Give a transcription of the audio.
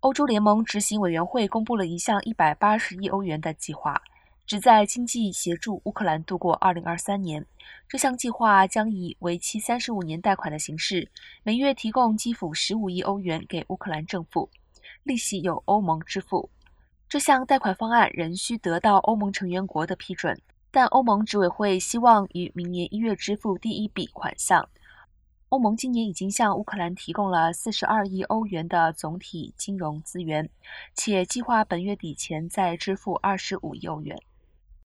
欧洲联盟执行委员会公布了一项180亿欧元的计划，旨在经济协助乌克兰度过2023年。这项计划将以为期35年贷款的形式，每月提供基辅15亿欧元给乌克兰政府，利息由欧盟支付。这项贷款方案仍需得到欧盟成员国的批准，但欧盟执委会希望于明年一月支付第一笔款项。欧盟今年已经向乌克兰提供了四十二亿欧元的总体金融资源，且计划本月底前再支付二十五亿欧元。